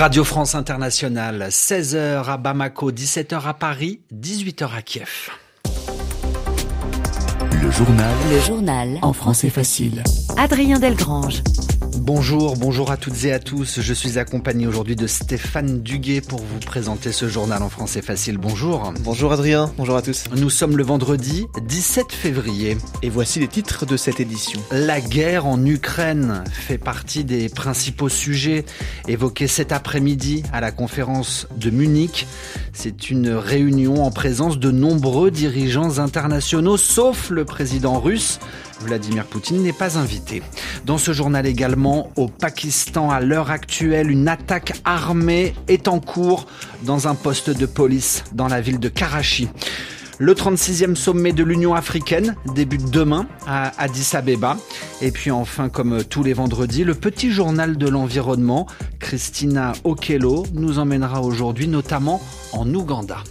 Radio France Internationale, 16h à Bamako, 17h à Paris, 18h à Kiev. Le journal. Le journal. En français facile. Adrien Delgrange. Bonjour, bonjour à toutes et à tous. Je suis accompagné aujourd'hui de Stéphane Duguet pour vous présenter ce journal en français facile. Bonjour. Bonjour Adrien, bonjour à tous. Nous sommes le vendredi 17 février. Et voici les titres de cette édition. La guerre en Ukraine fait partie des principaux sujets évoqués cet après-midi à la conférence de Munich. C'est une réunion en présence de nombreux dirigeants internationaux, sauf le président russe. Vladimir Poutine n'est pas invité. Dans ce journal également, au Pakistan, à l'heure actuelle, une attaque armée est en cours dans un poste de police dans la ville de Karachi. Le 36e sommet de l'Union africaine débute demain à Addis Abeba. Et puis enfin, comme tous les vendredis, le petit journal de l'environnement. Christina Okello nous emmènera aujourd'hui notamment en Ouganda.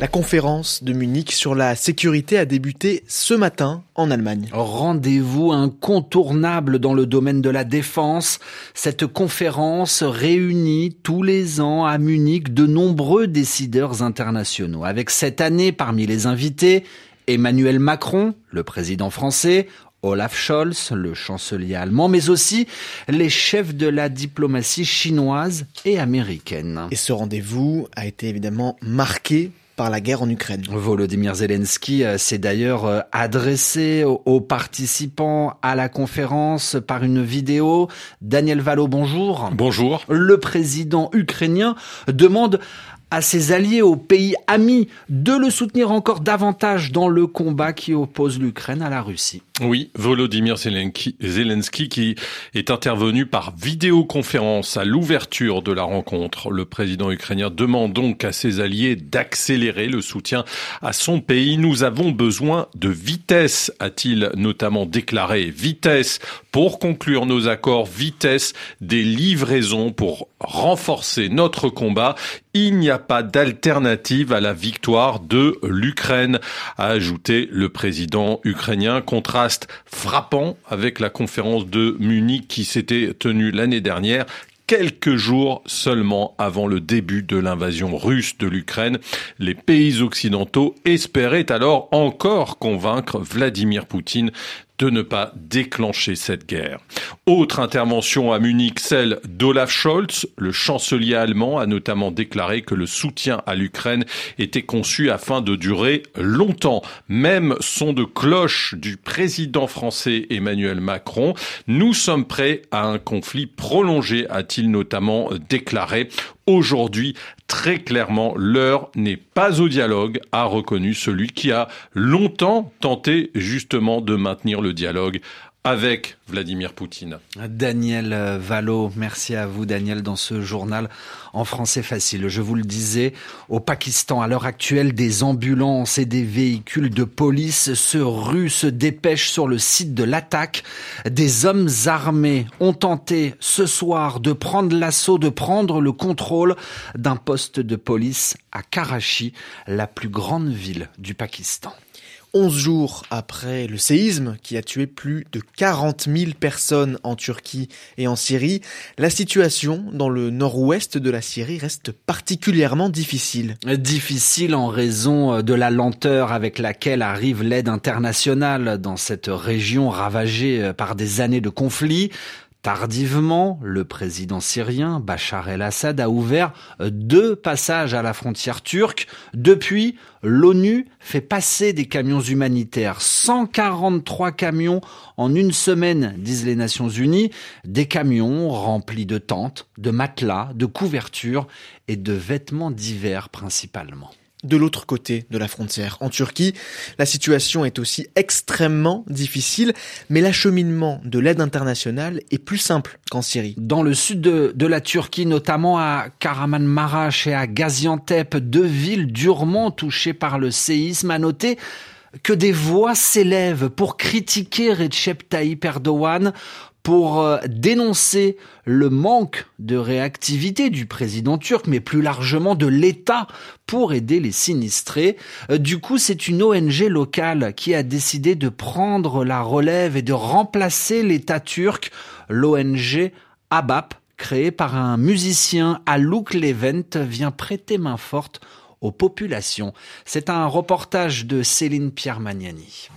La conférence de Munich sur la sécurité a débuté ce matin en Allemagne. Rendez-vous incontournable dans le domaine de la défense. Cette conférence réunit tous les ans à Munich de nombreux décideurs internationaux. Avec cette année parmi les invités, Emmanuel Macron, le président français, Olaf Scholz, le chancelier allemand, mais aussi les chefs de la diplomatie chinoise et américaine. Et ce rendez-vous a été évidemment marqué par la guerre en Ukraine. Volodymyr Zelensky euh, s'est d'ailleurs euh, adressé aux participants à la conférence par une vidéo. Daniel Valo, bonjour. Bonjour. Le président ukrainien demande à ses alliés, aux pays amis, de le soutenir encore davantage dans le combat qui oppose l'Ukraine à la Russie. Oui, Volodymyr Zelensky qui est intervenu par vidéoconférence à l'ouverture de la rencontre. Le président ukrainien demande donc à ses alliés d'accélérer le soutien à son pays. Nous avons besoin de vitesse, a-t-il notamment déclaré. Vitesse pour conclure nos accords, vitesse des livraisons pour renforcer notre combat. Il n'y a pas d'alternative à la victoire de l'Ukraine, a ajouté le président ukrainien. Contraste frappant avec la conférence de Munich qui s'était tenue l'année dernière quelques jours seulement avant le début de l'invasion russe de l'Ukraine. Les pays occidentaux espéraient alors encore convaincre Vladimir Poutine de ne pas déclencher cette guerre. Autre intervention à Munich, celle d'Olaf Scholz. Le chancelier allemand a notamment déclaré que le soutien à l'Ukraine était conçu afin de durer longtemps. Même son de cloche du président français Emmanuel Macron. Nous sommes prêts à un conflit prolongé, a-t-il notamment déclaré. Aujourd'hui, très clairement, l'heure n'est pas au dialogue, a reconnu celui qui a longtemps tenté justement de maintenir le dialogue avec Vladimir Poutine. Daniel Valo, merci à vous Daniel dans ce journal en français facile. Je vous le disais, au Pakistan, à l'heure actuelle, des ambulances et des véhicules de police se ruent, se dépêchent sur le site de l'attaque. Des hommes armés ont tenté ce soir de prendre l'assaut, de prendre le contrôle d'un poste de police à Karachi, la plus grande ville du Pakistan. 11 jours après le séisme qui a tué plus de 40 000 personnes en Turquie et en Syrie, la situation dans le nord-ouest de la Syrie reste particulièrement difficile. Difficile en raison de la lenteur avec laquelle arrive l'aide internationale dans cette région ravagée par des années de conflits. Tardivement, le président syrien Bachar el-Assad a ouvert deux passages à la frontière turque. Depuis, l'ONU fait passer des camions humanitaires. 143 camions en une semaine, disent les Nations Unies. Des camions remplis de tentes, de matelas, de couvertures et de vêtements d'hiver principalement de l'autre côté de la frontière. En Turquie, la situation est aussi extrêmement difficile, mais l'acheminement de l'aide internationale est plus simple qu'en Syrie. Dans le sud de, la Turquie, notamment à Karamanmaraş et à Gaziantep, deux villes durement touchées par le séisme, a noté que des voix s'élèvent pour critiquer Recep Tayyip Erdogan pour euh, dénoncer le manque de réactivité du président turc, mais plus largement de l'État pour aider les sinistrés. Euh, du coup, c'est une ONG locale qui a décidé de prendre la relève et de remplacer l'État turc, l'ONG ABAP, créé par un musicien, Alouk Levent, vient prêter main forte aux populations. C'est un reportage de Céline Pierre Magnani.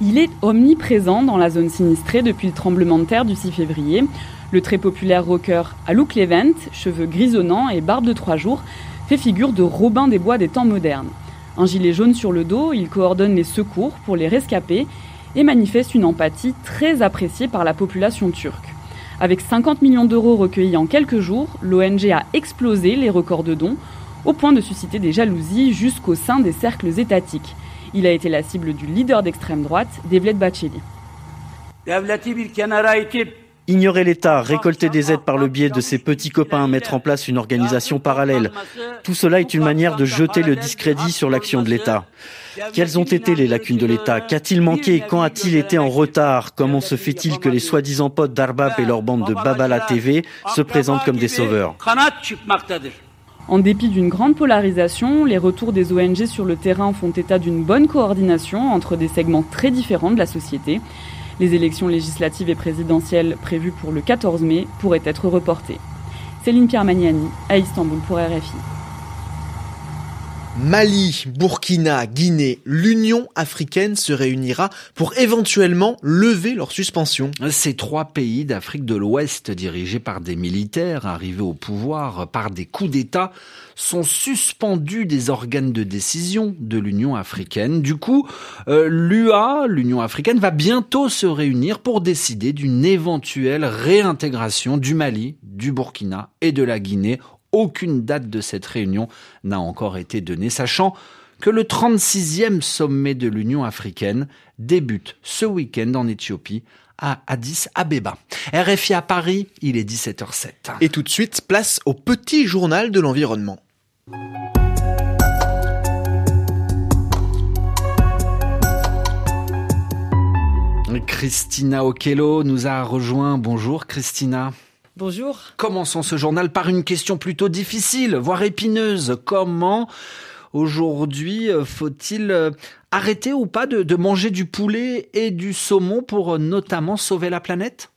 Il est omniprésent dans la zone sinistrée depuis le tremblement de terre du 6 février. Le très populaire rocker Alouk Levent, cheveux grisonnants et barbe de trois jours, fait figure de Robin des Bois des temps modernes. Un gilet jaune sur le dos, il coordonne les secours pour les rescapés et manifeste une empathie très appréciée par la population turque. Avec 50 millions d'euros recueillis en quelques jours, l'ONG a explosé les records de dons, au point de susciter des jalousies jusqu'au sein des cercles étatiques. Il a été la cible du leader d'extrême droite, Devlet Bacheli. Ignorer l'État, récolter des aides par le biais de ses petits copains, mettre en place une organisation parallèle, tout cela est une manière de jeter le discrédit sur l'action de l'État. Quelles ont été les lacunes de l'État? Qu'a-t-il manqué? Quand a-t-il été en retard? Comment se fait-il que les soi-disant potes d'Arbab et leur bande de Babala TV se présentent comme des sauveurs? En dépit d'une grande polarisation, les retours des ONG sur le terrain font état d'une bonne coordination entre des segments très différents de la société. Les élections législatives et présidentielles prévues pour le 14 mai pourraient être reportées. Céline Pierre Magnani à Istanbul pour RFI. Mali, Burkina, Guinée, l'Union africaine se réunira pour éventuellement lever leur suspension. Ces trois pays d'Afrique de l'Ouest, dirigés par des militaires arrivés au pouvoir par des coups d'État, sont suspendus des organes de décision de l'Union africaine. Du coup, euh, l'UA, l'Union africaine, va bientôt se réunir pour décider d'une éventuelle réintégration du Mali, du Burkina et de la Guinée aucune date de cette réunion n'a encore été donnée, sachant que le 36e sommet de l'Union africaine débute ce week-end en Éthiopie à Addis Abeba. RFI à Paris, il est 17h07. Et tout de suite, place au petit journal de l'environnement. Christina Okello nous a rejoint. Bonjour Christina. Bonjour. Commençons ce journal par une question plutôt difficile, voire épineuse. Comment aujourd'hui euh, faut-il euh, arrêter ou pas de, manger du poulet et du saumon pour euh, notamment sauver la planète?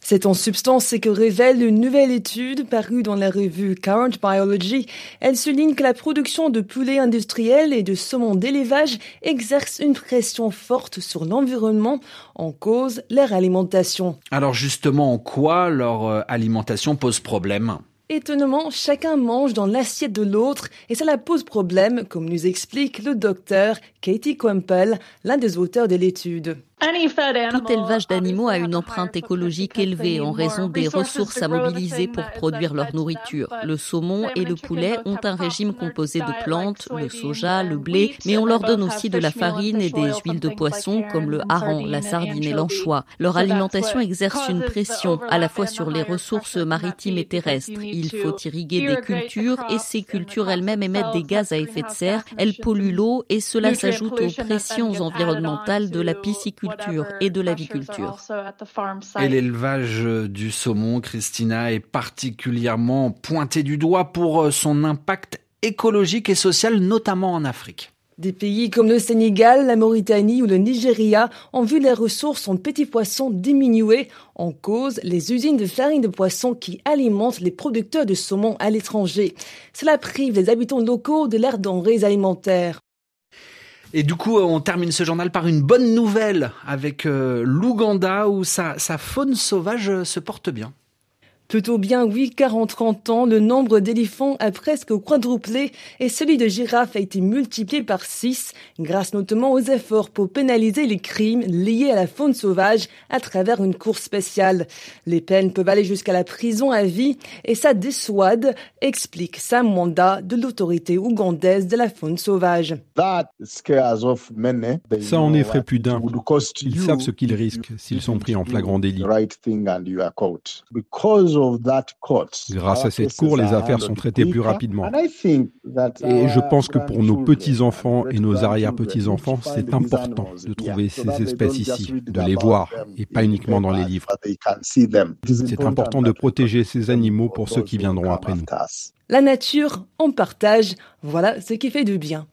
C'est en substance ce que révèle une nouvelle étude parue dans la revue Current Biology. Elle souligne que la production de poulet industriel et de saumon d'élevage exerce une pression forte sur l'environnement en cause leur alimentation. Alors justement, en quoi leur euh, alimentation pose problème? Étonnamment, chacun mange dans l'assiette de l'autre et cela pose problème, comme nous explique le docteur Katie Quempel, l'un des auteurs de l'étude. Tout élevage d'animaux a une empreinte écologique élevée en raison des ressources à mobiliser pour produire leur nourriture. Le saumon et le poulet ont un régime composé de plantes, le soja, le blé, mais on leur donne aussi de la farine et des huiles de poisson comme le hareng, la sardine et l'anchois. Leur alimentation exerce une pression à la fois sur les ressources maritimes et terrestres. Il faut irriguer des cultures et ces cultures elles-mêmes émettent des gaz à effet de serre. Elles polluent l'eau et cela s'ajoute aux pressions environnementales de la pisciculture et de l'aviculture. Et l'élevage du saumon, Christina, est particulièrement pointé du doigt pour euh, son impact écologique et social, notamment en Afrique. Des pays comme le Sénégal, la Mauritanie ou le Nigeria ont vu les ressources en petits poissons diminuer en cause les usines de farine de poisson qui alimentent les producteurs de saumon à l'étranger. Cela prive les habitants locaux de leurs denrées alimentaires. Et du coup, on termine ce journal par une bonne nouvelle avec euh, l'Ouganda où sa faune sauvage se porte bien. Plutôt bien, oui, car en 30 ans, le nombre d'éléphants a presque quadruplé et celui de girafes a été multiplié par 6, grâce notamment aux efforts pour pénaliser les crimes liés à la faune sauvage à travers une cour spéciale. Les peines peuvent aller jusqu'à la prison à vie et ça dissuade, explique Sam Mwanda de l'autorité ougandaise de la faune sauvage. Ça en effraie plus d'un. Ils savent ce qu'ils risquent s'ils sont pris en flagrant délit. Grâce à cette cour, les affaires sont traitées plus rapidement. Et je pense que pour nos petits-enfants et nos arrière-petits-enfants, c'est important de trouver ces espèces ici, de les voir et pas uniquement dans les livres. C'est important de protéger ces animaux pour ceux qui viendront après nous. La nature, on partage, voilà ce qui fait du bien.